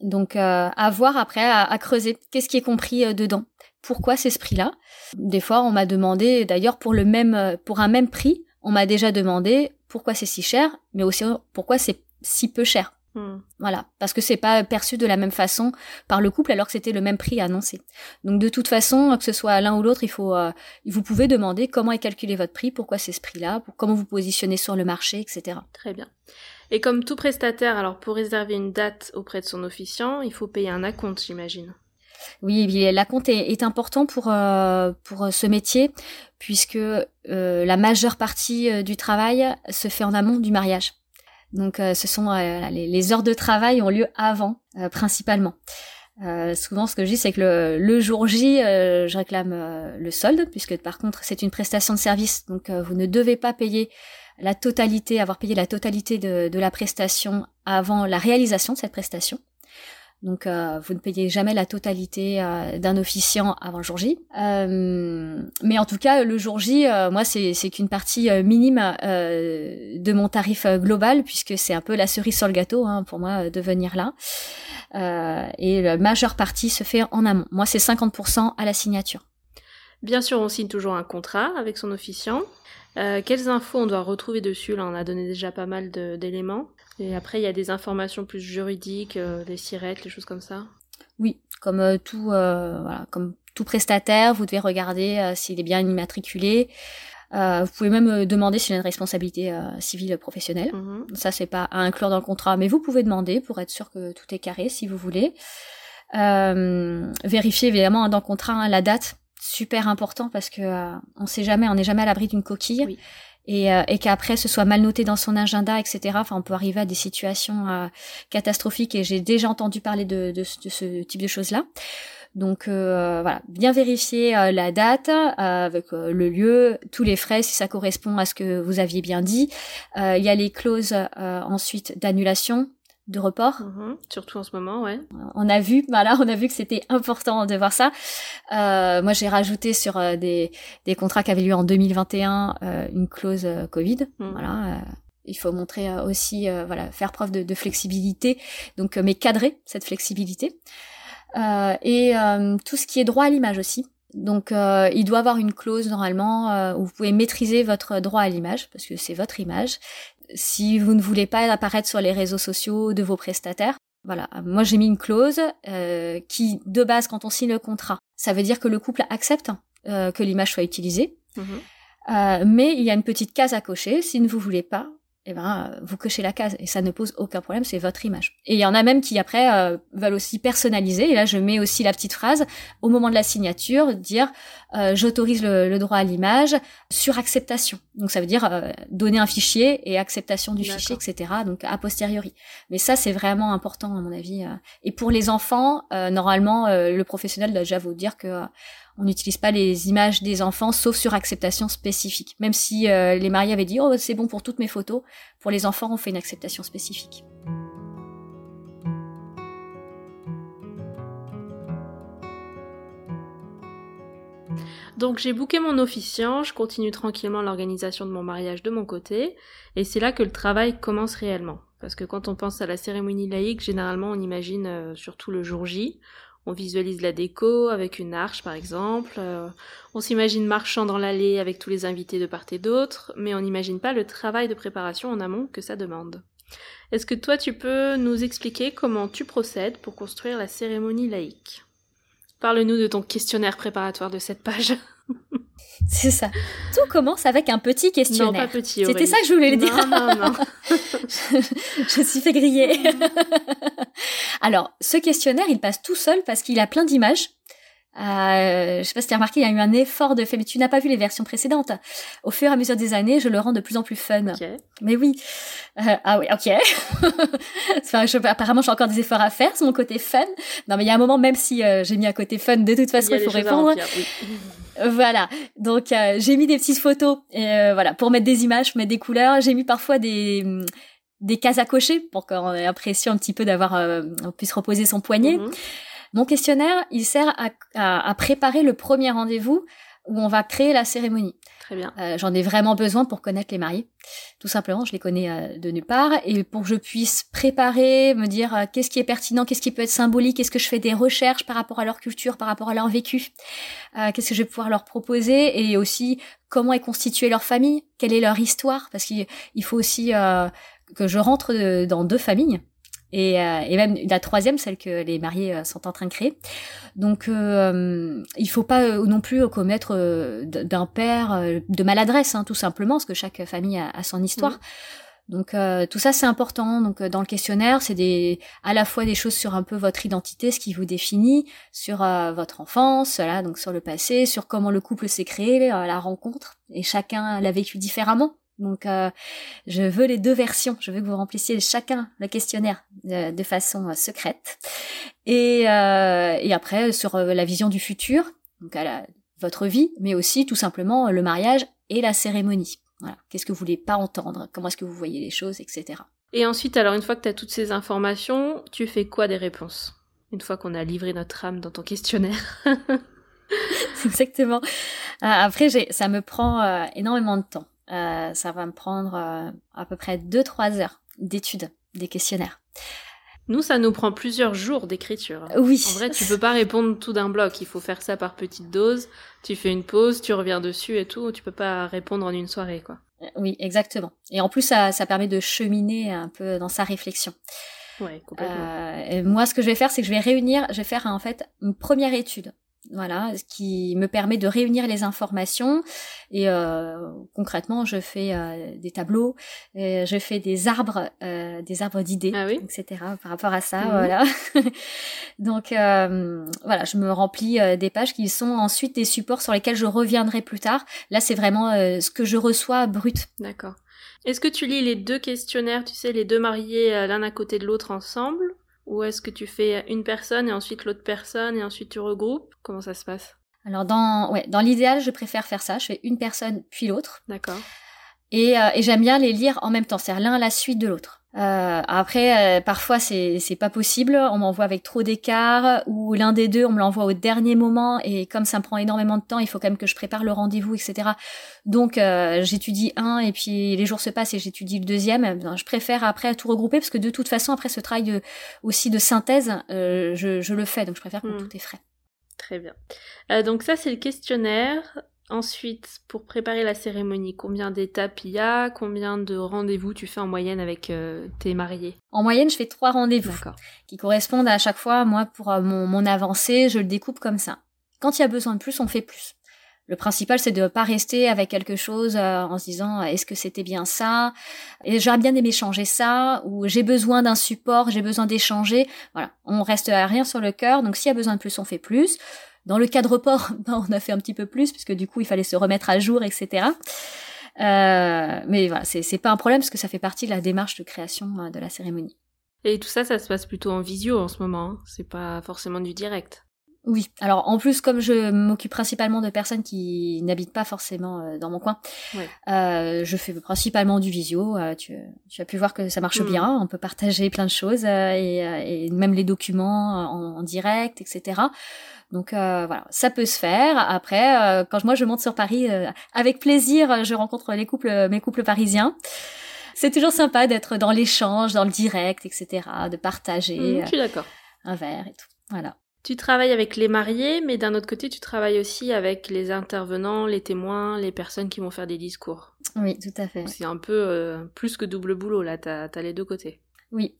Donc euh, à voir après, à, creuser. Qu'est-ce qui est compris euh, dedans Pourquoi c'est ce prix-là? Des fois, on m'a demandé, d'ailleurs pour le même, euh, pour un même prix, on m'a déjà demandé pourquoi c'est si cher, mais aussi pourquoi c'est si peu cher. Hmm. Voilà, parce que c'est pas perçu de la même façon par le couple alors que c'était le même prix annoncé. Donc de toute façon, que ce soit l'un ou l'autre, il faut, euh, vous pouvez demander comment est calculé votre prix, pourquoi c'est ce prix-là, comment vous positionnez sur le marché, etc. Très bien. Et comme tout prestataire, alors pour réserver une date auprès de son officiant, il faut payer un acompte, j'imagine. Oui, oui, la compte est, important pour euh, pour ce métier puisque euh, la majeure partie euh, du travail se fait en amont du mariage. Donc, euh, ce sont euh, les, heures de travail ont lieu avant, euh, principalement. Euh, souvent, ce que je dis, c'est que le, le jour J, euh, je réclame euh, le solde, puisque par contre, c'est une prestation de service, donc euh, vous ne devez pas payer la totalité, avoir payé la totalité de, de la prestation avant la réalisation de cette prestation. Donc, euh, vous ne payez jamais la totalité euh, d'un officiant avant le jour J. Euh, mais en tout cas, le jour J, euh, moi, c'est qu'une partie euh, minime euh, de mon tarif global, puisque c'est un peu la cerise sur le gâteau hein, pour moi de venir là. Et la majeure partie se fait en amont. Moi, c'est 50% à la signature. Bien sûr, on signe toujours un contrat avec son officiant. Euh, quelles infos on doit retrouver dessus? Là, on a donné déjà pas mal d'éléments. Et après, il y a des informations plus juridiques, euh, les sirettes, les choses comme ça. Oui, comme euh, tout, euh, voilà, comme tout prestataire, vous devez regarder s'il est bien immatriculé. Vous pouvez même demander s'il a une responsabilité civile professionnelle. Mhm. Ça, c'est pas à inclure dans le contrat, mais vous pouvez demander pour être sûr que tout est carré si vous voulez. Euh, vérifiez évidemment dans le contrat hein, la date, super important parce que euh, on sait jamais, on n'est jamais à l'abri d'une coquille. Oui. Et, euh, et qu'après ce soit mal noté dans son agenda, etc. Enfin, on peut arriver à des situations euh, catastrophiques et j'ai déjà entendu parler de, de, ce- de ce type de choses-là. Donc euh, voilà, bien vérifier euh, la date euh, avec le lieu, tous les frais si ça correspond à ce que vous aviez bien dit. Euh, Il y a les clauses euh, ensuite d'annulation, de report. Mhm. Surtout en ce moment, ouais. On a vu, voilà, on a vu que c'était important de voir ça. Euh, moi, j'ai rajouté sur euh, des, des contrats qui avaient lieu en 2021 euh, une clause Covid. Mhm. Voilà. il faut montrer aussi, voilà, faire preuve de, de flexibilité. Donc, mais cadrer cette flexibilité. Et tout ce qui est droit à l'image aussi. Donc, euh, il doit avoir une clause normalement euh, où vous pouvez maîtriser votre droit à l'image parce que c'est votre image. Si vous ne voulez pas apparaître sur les réseaux sociaux de vos prestataires, voilà. Moi, j'ai mis une clause euh, qui, de base, quand on signe le contrat, ça veut dire que le couple accepte euh, que l'image soit utilisée. Mhm. Euh, mais il y a une petite case à cocher. Si ne vous voulez pas, eh ben, vous cochez la case et ça ne pose aucun problème, c'est votre image. Et il y en a même qui après euh, veulent aussi personnaliser. Et là, je mets aussi la petite phrase au moment de la signature, dire euh, j'autorise le, le droit à l'image sur acceptation. Donc ça veut dire euh, donner un fichier et acceptation du fichier, etc. Donc a posteriori. Mais ça, c'est vraiment important à mon avis. euh. Et pour les enfants, euh, normalement, euh, le professionnel doit déjà vous dire que euh, on n'utilise pas les images des enfants sauf sur acceptation spécifique. Même si euh, les mariés avaient dit oh c'est bon pour toutes mes photos, pour les enfants on fait une acceptation spécifique. Donc j'ai booké mon officiant, je continue tranquillement l'organisation de mon mariage de mon côté, et c'est là que le travail commence réellement. Parce que quand on pense à la cérémonie laïque, généralement on imagine euh, surtout le jour J, on visualise la déco avec une arche par exemple, euh, on s'imagine marchant dans l'allée avec tous les invités de part et d'autre, mais on n'imagine pas le travail de préparation en amont que ça demande. Est-ce que toi tu peux nous expliquer comment tu procèdes pour construire la cérémonie laïque? Parle-nous de ton questionnaire préparatoire de cette page. *laughs* C'est ça. Tout commence avec un petit Non, questionnaire. pas petit. C'était ça que je voulais le dire. Non, non, non. *laughs* je suis fait griller. *laughs* Alors, ce questionnaire, il passe tout seul parce qu'il a plein d'images. Euh, je sais pas si tu as remarqué, il y a eu un effort de fait, mais tu n'as pas vu les versions précédentes. Au fur et à mesure des années, je le rends de plus en plus fun. Ok. Mais oui. Euh, ah oui, ok. *laughs* enfin, je, apparemment, j'ai encore des efforts à faire, c'est mon côté fun. Non, mais il y a un moment, même si euh, j'ai mis à côté fun, de toute façon, il faut répondre. remplir, oui. Voilà. Donc euh, j'ai mis des petites photos euh, voilà pour mettre des images, pour mettre des couleurs. J'ai mis parfois des des cases à cocher pour qu'on ait l'impression un petit peu d'avoir euh, on puisse reposer son poignet. Mhm. Mon questionnaire, il sert à, à, à préparer le premier rendez-vous où on va créer la cérémonie. Très bien. Euh, J'en ai vraiment besoin pour connaître les mariés. Tout simplement, je les connais euh, de nulle part. Et pour que je puisse préparer, me dire euh, qu'est-ce qui est pertinent, qu'est-ce qui peut être symbolique, est-ce que je fais des recherches par rapport à leur culture, par rapport à leur vécu, euh, qu'est-ce que je vais pouvoir leur proposer, et aussi comment est constituée leur famille, quelle est leur histoire, parce qu'il il faut aussi euh, que je rentre dans deux familles. Et, et, même la troisième, celle que les mariés sont en train de créer. Donc, euh, il faut pas non plus commettre d'un père de maladresse, hein, tout simplement, parce que chaque famille a, a son histoire. Mmh. Donc euh, tout ça c'est important. Donc euh, dans le questionnaire, c'est des à la fois des choses sur un peu votre identité, ce qui vous définit, sur euh, votre enfance, là donc sur le passé, sur comment le couple s'est créé, la rencontre, et chacun l'a vécu différemment. Donc je veux les deux versions. Je veux que vous remplissiez chacun le questionnaire de, façon secrète. Et, et après sur la vision du futur, donc à la, votre vie, mais aussi tout simplement le mariage et la cérémonie. Voilà. Qu'est-ce que vous voulez pas entendre? Comment est-ce que vous voyez les choses, etc. Et ensuite, alors une fois que tu as toutes ces informations, tu fais quoi des réponses? Une fois qu'on a livré notre âme dans ton questionnaire *laughs* Exactement. Euh, après, ça me prend euh, énormément de temps. Euh, ça va me prendre à peu près 2-3 heures d'étude des questionnaires. Nous, ça nous prend plusieurs jours d'écriture. Oui. En vrai, tu peux pas répondre tout d'un bloc. Il faut faire ça par petites doses. Tu fais une pause, tu reviens dessus et tout. Tu peux pas répondre en une soirée, quoi. Euh, oui, exactement. Et en plus, ça, ça permet de cheminer un peu dans sa réflexion. Ouais, complètement. Euh, moi, ce que je vais faire, c'est que je vais réunir, je vais faire en fait une première étude voilà, ce qui me permet de réunir les informations et euh, concrètement, je fais euh, des tableaux, je fais des arbres, euh, des arbres d'idées, ah etc. Par rapport à ça, mhm. voilà. *laughs* Donc voilà, je me remplis des pages qui sont ensuite des supports sur lesquels je reviendrai plus tard. Là, c'est vraiment ce que je reçois brut. D'accord. Est-ce que tu lis les deux questionnaires, tu sais, les deux mariés l'un à côté de l'autre ensemble? Ou est-ce que tu fais une personne et ensuite l'autre personne et ensuite tu regroupes? Comment ça se passe? Alors dans, ouais, dans l'idéal, je préfère faire ça. Je fais une personne puis l'autre. D'accord. Et, euh, et j'aime bien les lire en même temps, c'est-à-dire l'un à la suite de l'autre. Euh, après, euh, parfois c'est c'est pas possible. On m'envoie avec trop d'écart ou l'un des deux on me l'envoie au dernier moment et comme ça me prend énormément de temps, il faut quand même que je prépare le rendez-vous, etc. Donc euh, j'étudie un et puis les jours se passent et j'étudie le deuxième. Ben, je préfère après tout regrouper parce que de toute façon après ce travail aussi de synthèse, je, je le fais donc je préfère que hmm. tout est frais. Très bien. donc ça c'est le questionnaire. Ensuite, pour préparer la cérémonie, combien d'étapes il y a? Combien de rendez-vous tu fais en moyenne avec euh, tes mariés? En moyenne, je fais trois rendez-vous qui correspondent à chaque fois. Moi, pour euh, mon, mon avancée, je le découpe comme ça. Quand il y a besoin de plus, on fait plus. Le principal, c'est de ne pas rester avec quelque chose euh, en se disant est-ce que c'était bien ça? Et j'aurais bien aimé changer ça ou j'ai besoin d'un support, j'ai besoin d'échanger. Voilà, on reste à rien sur le cœur. Donc s'il y a besoin de plus, on fait plus. Dans le cas de report, *laughs* ben, on a fait un petit peu plus puisque du coup il fallait se remettre à jour, etc. Euh, mais voilà, c'est pas un problème parce que ça fait partie de la démarche de création euh, de la cérémonie. Et tout ça, ça se passe plutôt en visio en ce moment. Hein. C'est pas forcément du direct. Oui, alors en plus comme je m'occupe principalement de personnes qui n'habitent pas forcément euh, dans mon coin, euh, je fais principalement du visio. Euh, tu, as pu voir que ça marche hmm. bien, on peut partager plein de choses et, même les documents en, direct, etc. Donc voilà, ça peut se faire. Après, quand moi je monte sur Paris, avec plaisir, je rencontre les couples, mes couples parisiens. C'est toujours sympa d'être dans l'échange, dans le direct, etc., de partager hmm, d'accord. un verre et tout. Voilà. Tu travailles avec les mariés, mais d'un autre côté, tu travailles aussi avec les intervenants, les témoins, les personnes qui vont faire des discours. Oui, tout à fait. C'est un peu euh, plus que double boulot, là, t'as as les deux côtés. Oui.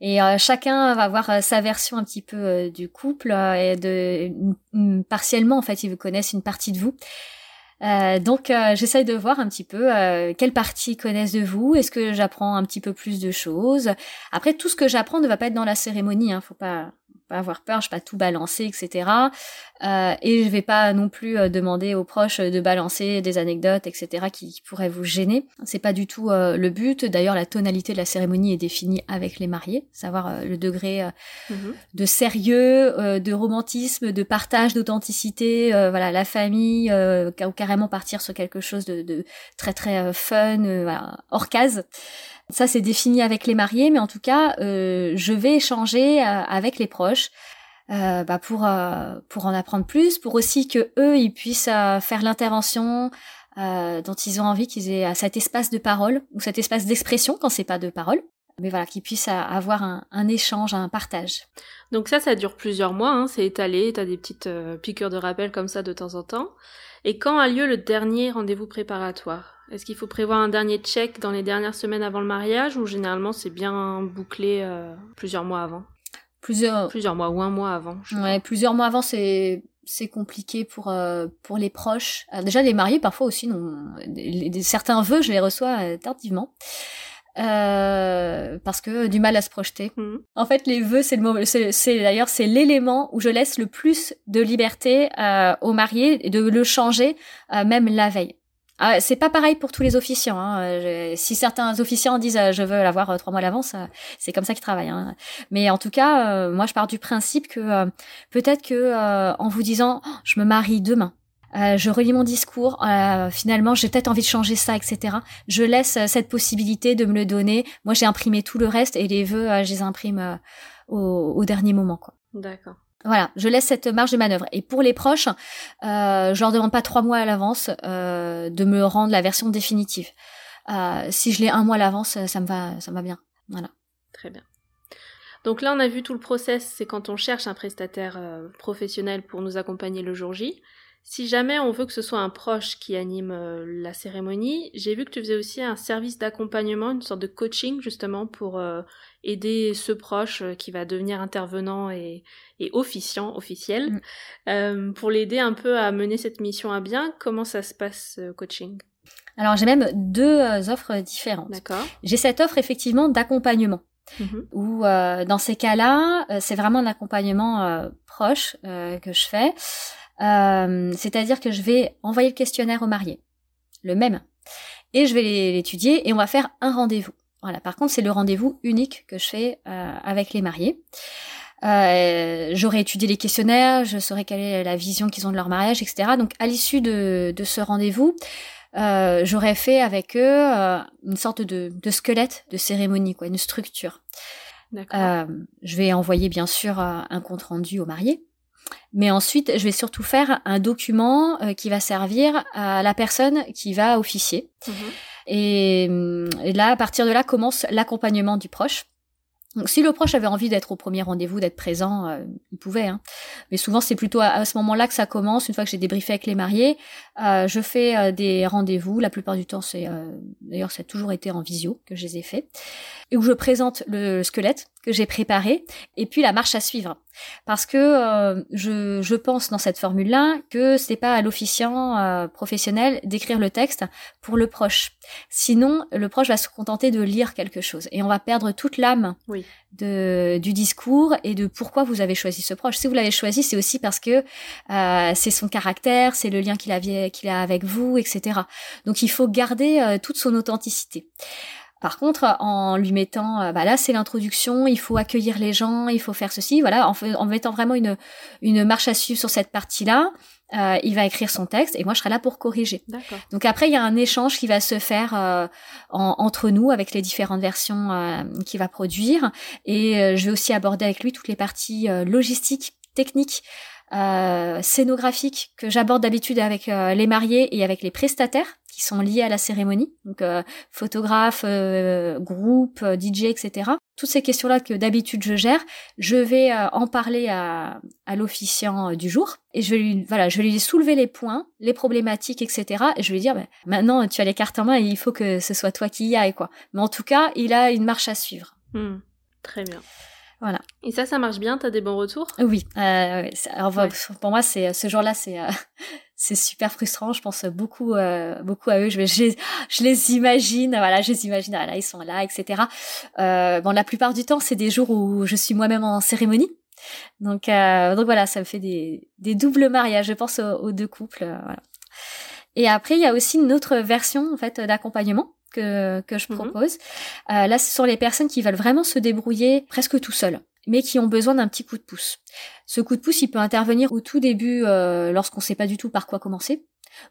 Et euh, chacun va avoir euh, sa version un petit peu du couple et de partiellement en fait ils vous connaissent une partie de vous. donc j'essaye de voir un petit peu quelle partie connaissent de vous. Est-ce que j'apprends un petit peu plus de choses Après tout ce que j'apprends ne va pas être dans la cérémonie. Hein, faut pas pas avoir peur, je vais pas tout balancer, etc. Euh, et je vais pas non plus euh, demander aux proches de balancer des anecdotes, etc. qui, pourraient vous gêner. C'est pas du tout euh, le but. D'ailleurs, la tonalité de la cérémonie est définie avec les mariés, savoir le degré mhm. de sérieux, de romantisme, de partage, d'authenticité. voilà, la famille, ou carrément partir sur quelque chose de, de très très fun, voilà, hors case. Ça, c'est défini avec les mariés, mais en tout cas, je vais échanger avec les proches euh, bah pour pour en apprendre plus, pour aussi que eux ils puissent faire l'intervention dont ils ont envie, qu'ils aient cet espace de parole ou cet espace d'expression quand c'est pas de parole. Mais voilà, qu'ils puissent avoir un, échange, un partage. Donc ça, ça dure plusieurs mois, hein, c'est étalé, t'as des petites piqûres de rappel comme ça de temps en temps. Et quand a lieu le dernier rendez-vous préparatoire? Est-ce qu'il faut prévoir un dernier check dans les dernières semaines avant le mariage ou généralement c'est bien bouclé euh, plusieurs mois avant? Plusieurs, Plusieurs mois ou un mois avant. je ouais, plusieurs mois avant, c'est c'est compliqué pour euh, pour les proches. Alors déjà, les mariés parfois aussi, non, certains vœux, je les reçois euh, tardivement. Euh, parce que du mal à se projeter. Mhm. En fait, les vœux, c'est le moment, c'est, d'ailleurs c'est l'élément où je laisse le plus de liberté euh, aux mariés et de le changer euh, même la veille. Ah, c'est pas pareil pour tous les officiants. Hein. Euh, si certains officiants disent euh, je veux l'avoir euh, trois mois euh, c'est comme ça qu'ils travaillent. Hein. Mais en tout cas, moi je pars du principe que peut-être que en vous disant Oh, je me marie demain, je relis mon discours, finalement j'ai peut-être envie de changer ça, etc. Je laisse cette possibilité de me le donner. Moi j'ai imprimé tout le reste et les vœux, je les imprime au, au dernier moment. D'accord. Voilà, je laisse cette marge de manœuvre. Et pour les proches, euh, je leur demande pas trois mois à l'avance euh, de me rendre la version définitive. Euh, si je l'ai un mois à l'avance, ça me va, ça va bien. Voilà. Très bien. Donc là, on a vu tout le process, c'est quand on cherche un prestataire professionnel pour nous accompagner le jour J. Si jamais on veut que ce soit un proche qui anime euh, la cérémonie, j'ai vu que tu faisais aussi un service d'accompagnement, une sorte de coaching justement pour euh, aider ce proche euh, qui va devenir intervenant et, et officiant, officiel, Mm. pour l'aider un peu à mener cette mission à bien. Comment ça se passe, ce coaching? Alors j'ai même deux offres différentes. D'accord J'ai cette offre effectivement d'accompagnement. Mhm. où dans ces cas-là, c'est vraiment un accompagnement proche que je fais. Euh, C'est-à-dire que je vais envoyer le questionnaire au marié, le même, et je vais l'é- l'étudier et on va faire un rendez-vous. Voilà. Par contre, c'est le rendez-vous unique que je fais euh, avec les mariés. Euh, J'aurai étudié les questionnaires, je saurai quelle est la vision qu'ils ont de leur mariage, etc. Donc, à l'issue de, de ce rendez-vous, euh, j'aurais fait avec eux euh, une sorte de, de squelette de cérémonie, quoi, une structure. D'accord. Euh, je vais envoyer bien sûr euh, un compte rendu au marié, mais ensuite je vais surtout faire un document euh, qui va servir à la personne qui va officier. Mhm. Et, hum, et là, à partir de là, commence l'accompagnement du proche. Donc, si le proche avait envie d'être au premier rendez-vous, d'être présent, euh, il pouvait. Hein. Mais souvent, c'est plutôt à, à ce moment-là que ça commence. Une fois que j'ai débriefé avec les mariés, euh, je fais euh, des rendez-vous. La plupart du temps, c'est d'ailleurs, ça a toujours été en visio que je les ai faits, et où je présente le squelette que j'ai préparé et puis la marche à suivre. Parce que euh, je, je pense dans cette formule-là que c'est pas à l'officiant euh, professionnel d'écrire le texte pour le proche. Sinon, le proche va se contenter de lire quelque chose et on va perdre toute l'âme Oui. de, du discours et de pourquoi vous avez choisi ce proche. Si vous l'avez choisi, c'est aussi parce que euh, c'est son caractère, c'est le lien qu'il a, qu'il a avec vous, etc. Donc il faut garder euh, toute son authenticité. Par contre, en lui mettant, euh, bah là c'est l'introduction, il faut accueillir les gens, il faut faire ceci, voilà, en, fait- en mettant vraiment une, une marche à suivre sur cette partie-là, euh, il va écrire son texte et moi je serai là pour corriger. Donc après, il y a un échange qui va se faire euh, en- entre nous avec les différentes versions euh, qu'il va produire. Et euh, je vais aussi aborder avec lui toutes les parties euh, logistiques, techniques, euh, scénographiques que j'aborde d'habitude avec euh, les mariés et avec les prestataires qui sont liés à la cérémonie. Donc euh, photographe, euh, groupe, euh, DJ, etc. Toutes ces questions-là que d'habitude je gère, je vais en parler à, à l'officiant du jour et je vais lui voilà je vais lui soulever les points les problématiques etc et je vais lui dire bah, maintenant tu as les cartes en main et il faut que ce soit toi qui y aille quoi mais en tout cas il a une marche à suivre Hmm. Très bien. Voilà. Et ça, ça marche bien T'as des bons retours? Oui euh, alors, Ouais. pour moi c'est ce jour là c'est euh, *laughs* c'est super frustrant. Je pense beaucoup euh, beaucoup à eux. Je, je, les, *laughs* je les imagine voilà je les imagine. Ah, là ils sont là etc euh, bon la plupart du temps c'est des jours où je suis moi-même en cérémonie. Donc euh, donc voilà ça me fait des, des doubles mariages je pense aux, aux deux couples euh, voilà. et après il y a aussi une autre version en fait d'accompagnement que que je Mhm. propose Euh, là ce sont les personnes qui veulent vraiment se débrouiller presque tout seuls mais qui ont besoin d'un petit coup de pouce ce coup de pouce, il peut intervenir au tout début euh, lorsqu'on ne sait pas du tout par quoi commencer,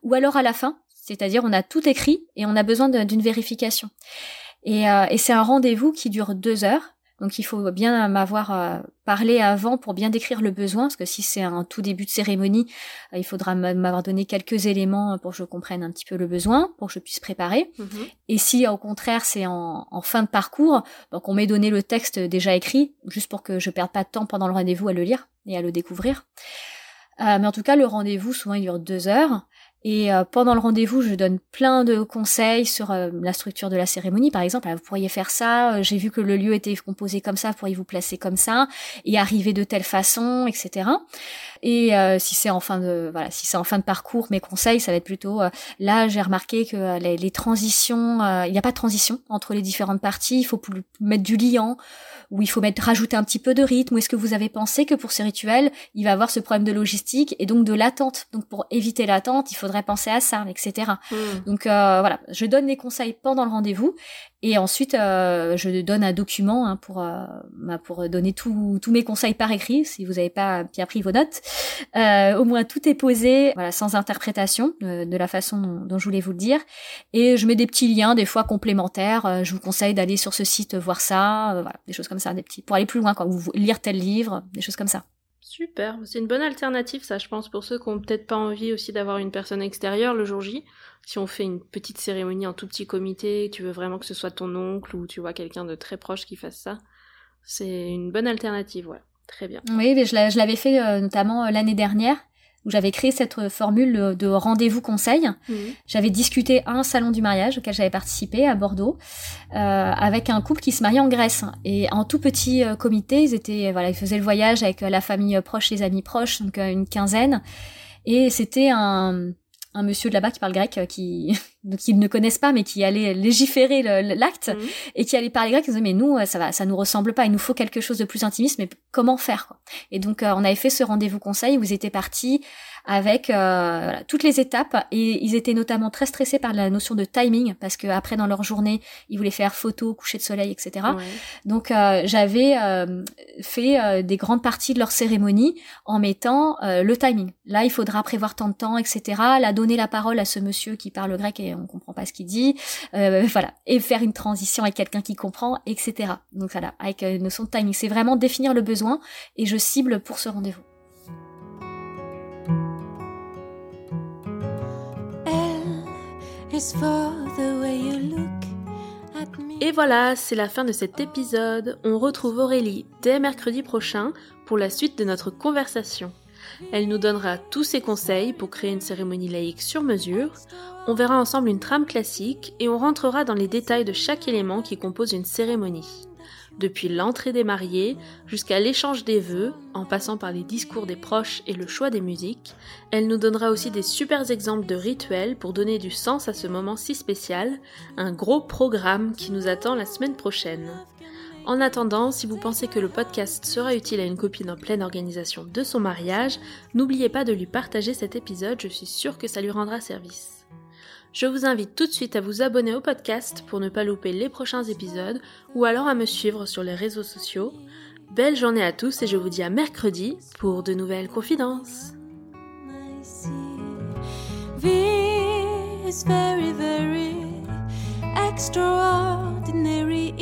ou alors à la fin, c'est-à-dire on a tout écrit et on a besoin d'une vérification. Et, euh, et c'est un rendez-vous qui dure deux heures. Donc il faut bien m'avoir euh, parlé avant pour bien décrire le besoin, parce que si c'est un tout début de cérémonie, euh, il faudra m'avoir donné quelques éléments pour que je comprenne un petit peu le besoin, pour que je puisse préparer. Mhm. Et si au contraire c'est en, en fin de parcours, donc on m'ait donné le texte déjà écrit, juste pour que je perde pas de temps pendant le rendez-vous à le lire et à le découvrir. Euh, mais en tout cas, le rendez-vous souvent il dure deux heures Et euh, pendant le rendez-vous, je donne plein de conseils sur euh, la structure de la cérémonie. Par exemple, vous pourriez faire ça. euh, J'ai vu que le lieu était composé comme ça. Pourriez vous placer comme ça et arriver de telle façon, etc. Et euh, si c'est en fin de voilà, si c'est en fin de parcours, mes conseils, ça va être plutôt euh, là. J'ai remarqué que euh, les, les transitions, euh, il n'y a pas de transition entre les différentes parties. Il faut plus- mettre du liant ou il faut mettre rajouter un petit peu de rythme. Ou est-ce que vous avez pensé que pour ces rituels, il va avoir ce problème de logistique et donc de l'attente? Donc pour éviter l'attente, il faudrait penser à ça, etc. Hmm. Donc euh, voilà, je donne les conseils pendant le rendez-vous et ensuite euh, je donne un document hein, pour euh, bah, pour donner tous mes conseils par écrit si vous n'avez pas bien pris vos notes. Euh, au moins tout est posé, voilà, sans interprétation euh, de la façon dont, je voulais vous le dire. Et je mets des petits liens des fois complémentaires. Euh, je vous conseille d'aller sur ce site voir ça, voilà, des choses comme ça, des petits pour aller plus loin quand vous lire tel livre, des choses comme ça. Super, c'est une bonne alternative ça je pense pour ceux qui ont peut-être pas envie aussi d'avoir une personne extérieure le jour J. Si on fait une petite cérémonie en tout petit comité, tu veux vraiment que ce soit ton oncle ou tu vois quelqu'un de très proche qui fasse ça, c'est une bonne alternative, ouais. Très bien. Oui, mais je l'a- je l'avais fait euh, notamment euh, l'année dernière où j'avais créé cette euh, formule de rendez-vous conseil. J'avais discuté à un salon du mariage auquel j'avais participé à Bordeaux euh, avec un couple qui se mariait en Grèce et en tout petit euh, comité, ils étaient voilà, ils faisaient le voyage avec la famille proche, les amis proches, donc euh, une quinzaine et c'était un un monsieur de là-bas qui parle grec euh, qui *laughs* donc ils ne connaissent pas mais qui allait légiférer l'acte Mhm. et qui allait parler grec, ils disaient mais nous euh, ça va ça nous ressemble pas, il nous faut quelque chose de plus intimiste mais comment faire quoi? Et donc euh, on avait fait ce rendez-vous conseil où ils étaient partis avec euh, voilà, toutes les étapes et ils étaient notamment très stressés par la notion de timing parce que après dans leur journée ils voulaient faire photo, coucher de soleil, etc. Ouais. Donc euh, j'avais euh, fait euh, des grandes parties de leur cérémonie en mettant euh, le timing. Là il faudra prévoir tant de temps, etc. Là donner la parole à ce monsieur qui parle grec et on comprend pas ce qu'il dit, Euh, voilà, et faire une transition avec quelqu'un qui comprend, etc. Donc voilà, avec une notion de timing, c'est vraiment définir le besoin et je cible pour ce rendez-vous. Et voilà, c'est la fin de cet épisode. On retrouve Aurélie dès mercredi prochain pour la suite de notre conversation. Elle nous donnera tous ses conseils pour créer une cérémonie laïque sur mesure. On verra ensemble une trame classique et on rentrera dans les détails de chaque élément qui compose une cérémonie. Depuis l'entrée des mariés jusqu'à l'échange des vœux, en passant par les discours des proches et le choix des musiques, elle nous donnera aussi des super exemples de rituels pour donner du sens à ce moment si spécial, un gros programme qui nous attend la semaine prochaine. En attendant, si vous pensez que le podcast sera utile à une copine en pleine organisation de son mariage, n'oubliez pas de lui partager cet épisode, je suis sûre que ça lui rendra service. Je vous invite tout de suite à vous abonner au podcast pour ne pas louper les prochains épisodes ou alors à me suivre sur les réseaux sociaux. Belle journée à tous et je vous dis à mercredi pour de nouvelles confidences. I see. V is very, very extraordinary.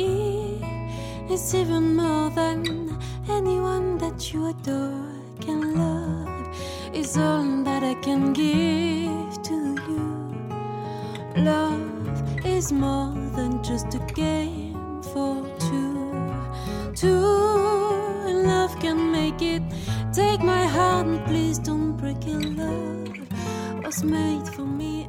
Is even more than anyone that you adore can love. Is all that I can give to. Love is more than just a game for two. Two, love can make it. Take my hand, please don't break it. Love was made for me